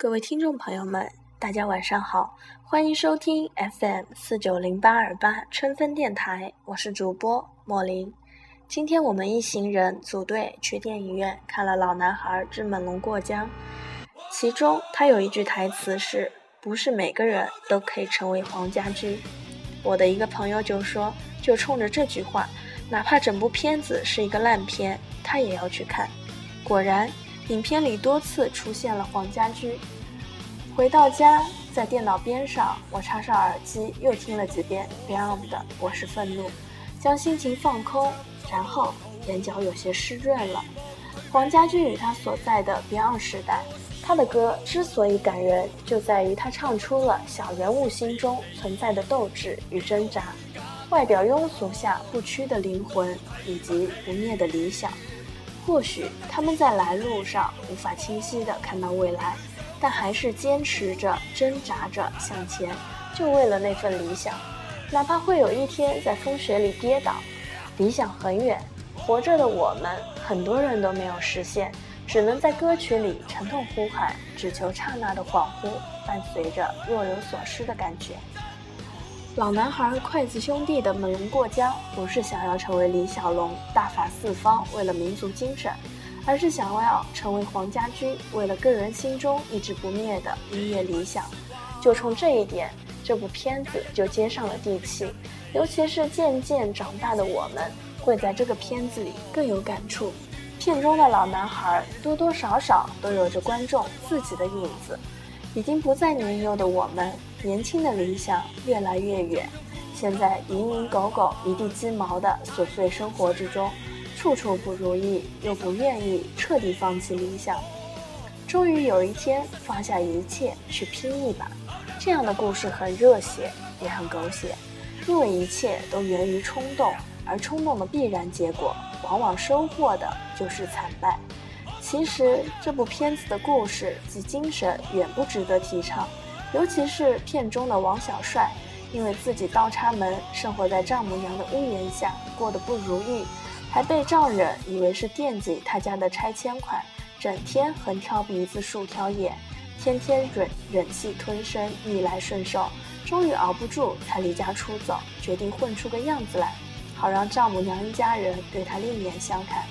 各位听众朋友们，大家晚上好，欢迎收听 FM 四九零八二八春分电台，我是主播莫林。今天我们一行人组队去电影院看了《老男孩之猛龙过江》，其中他有一句台词是：“不是每个人都可以成为黄家驹。”我的一个朋友就说，就冲着这句话，哪怕整部片子是一个烂片，他也要去看。果然。影片里多次出现了黄家驹。回到家，在电脑边上，我插上耳机，又听了几遍 Beyond 的《我是愤怒》，将心情放空，然后眼角有些湿润了。黄家驹与他所在的 Beyond 时代，他的歌之所以感人，就在于他唱出了小人物心中存在的斗志与挣扎，外表庸俗下不屈的灵魂，以及不灭的理想。或许他们在来路上无法清晰地看到未来，但还是坚持着、挣扎着向前，就为了那份理想。哪怕会有一天在风雪里跌倒，理想很远，活着的我们很多人都没有实现，只能在歌曲里沉痛呼喊，只求刹那的恍惚，伴随着若有所失的感觉。老男孩筷子兄弟的猛龙过江，不是想要成为李小龙大法四方，为了民族精神，而是想要成为黄家驹，为了个人心中一直不灭的音乐理想。就冲这一点，这部片子就接上了地气。尤其是渐渐长大的我们，会在这个片子里更有感触。片中的老男孩多多少少都有着观众自己的影子。已经不再年幼的我们，年轻的理想越来越远。现在蝇营狗苟、一地鸡毛的琐碎生活之中，处处不如意，又不愿意彻底放弃理想。终于有一天，放下一切去拼一把。这样的故事很热血，也很狗血，因为一切都源于冲动，而冲动的必然结果，往往收获的就是惨败。其实这部片子的故事及精神远不值得提倡，尤其是片中的王小帅，因为自己倒插门，生活在丈母娘的屋檐下，过得不如意，还被丈人以为是惦记他家的拆迁款，整天横挑鼻子竖挑眼，天天忍忍气吞声，逆来顺受，终于熬不住，才离家出走，决定混出个样子来，好让丈母娘一家人对他另眼相看。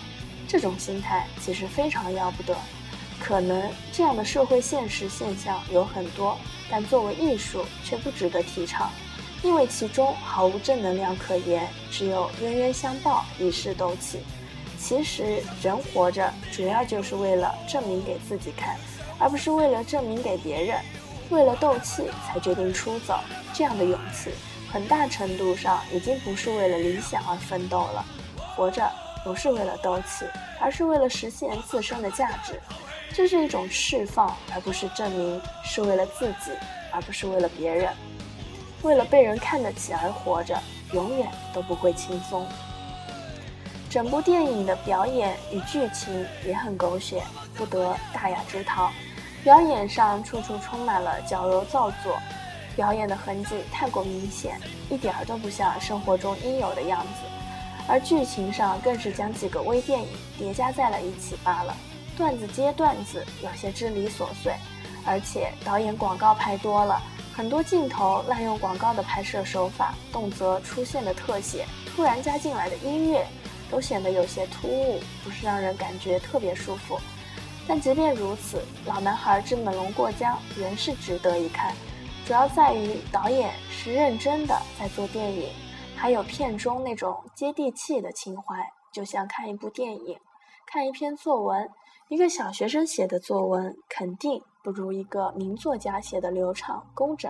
这种心态其实非常要不得，可能这样的社会现实现象有很多，但作为艺术却不值得提倡，因为其中毫无正能量可言，只有冤冤相报、一世斗气。其实人活着主要就是为了证明给自己看，而不是为了证明给别人。为了斗气才决定出走，这样的勇气，很大程度上已经不是为了理想而奋斗了。活着。不是为了斗气，而是为了实现自身的价值，这是一种释放，而不是证明；是为了自己，而不是为了别人。为了被人看得起而活着，永远都不会轻松。整部电影的表演与剧情也很狗血，不得大雅之堂。表演上处处充满了矫揉造作，表演的痕迹太过明显，一点儿都不像生活中应有的样子。而剧情上更是将几个微电影叠加在了一起罢了，段子接段子，有些支离琐碎。而且导演广告拍多了，很多镜头滥用广告的拍摄手法，动辄出现的特写，突然加进来的音乐，都显得有些突兀，不是让人感觉特别舒服。但即便如此，《老男孩之猛龙过江》仍是值得一看，主要在于导演是认真的在做电影。还有片中那种接地气的情怀，就像看一部电影，看一篇作文。一个小学生写的作文肯定不如一个名作家写的流畅工整，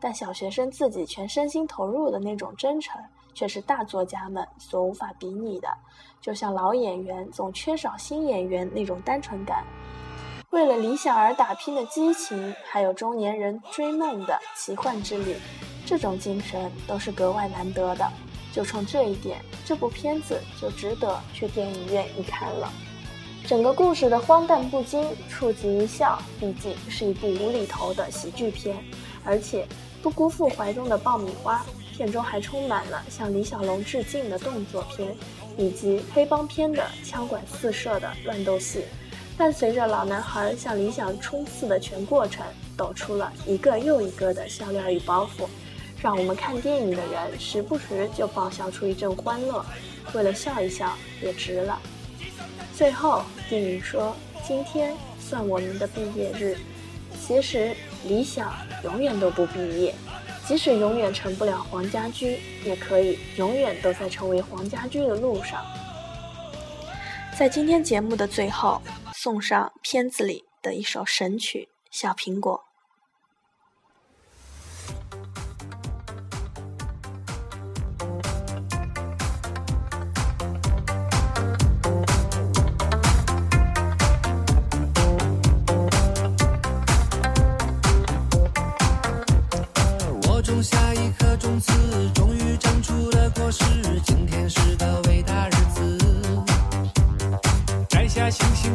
但小学生自己全身心投入的那种真诚，却是大作家们所无法比拟的。就像老演员总缺少新演员那种单纯感，为了理想而打拼的激情，还有中年人追梦的奇幻之旅。这种精神都是格外难得的，就冲这一点，这部片子就值得去电影院一看了。整个故事的荒诞不经，触及一笑，毕竟是一部无厘头的喜剧片，而且不辜负怀中的爆米花。片中还充满了向李小龙致敬的动作片，以及黑帮片的枪管四射的乱斗戏。伴随着老男孩向理想冲刺的全过程，抖出了一个又一个的笑料与包袱，让我们看电影的人时不时就爆笑出一阵欢乐，为了笑一笑也值了。最后，电影说：“今天算我们的毕业日。”其实，理想永远都不毕业，即使永远成不了黄家驹，也可以永远都在成为黄家驹的路上。在今天节目的最后。送上片子里的一首神曲《小苹果》。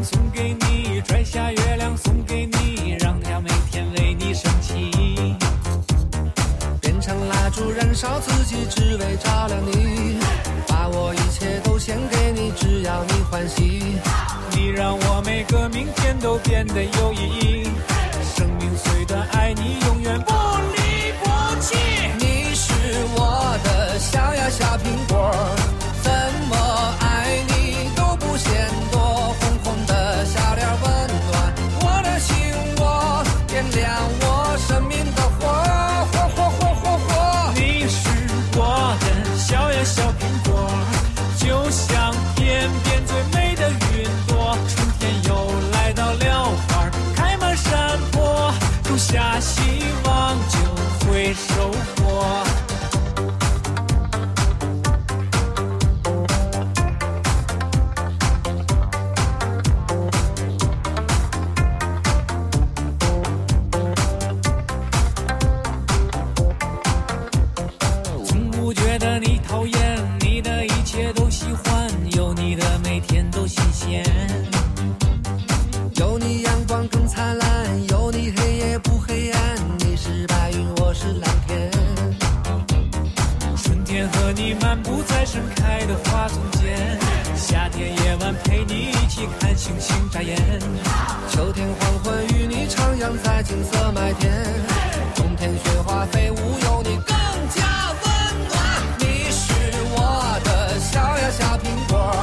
送给你，摘下月亮送给你，让它每天为你升起。变成蜡烛燃烧自己，只为照亮你。把我一切都献给你，只要你欢喜。你让我每个明天都变得有意义。生命虽短，爱你永远不收获。在盛开的花丛间夏天夜晚陪你一起看星星眨眼秋天黄昏与你徜徉在金色麦田冬天雪花飞舞有你更加温暖你是我的小呀小苹果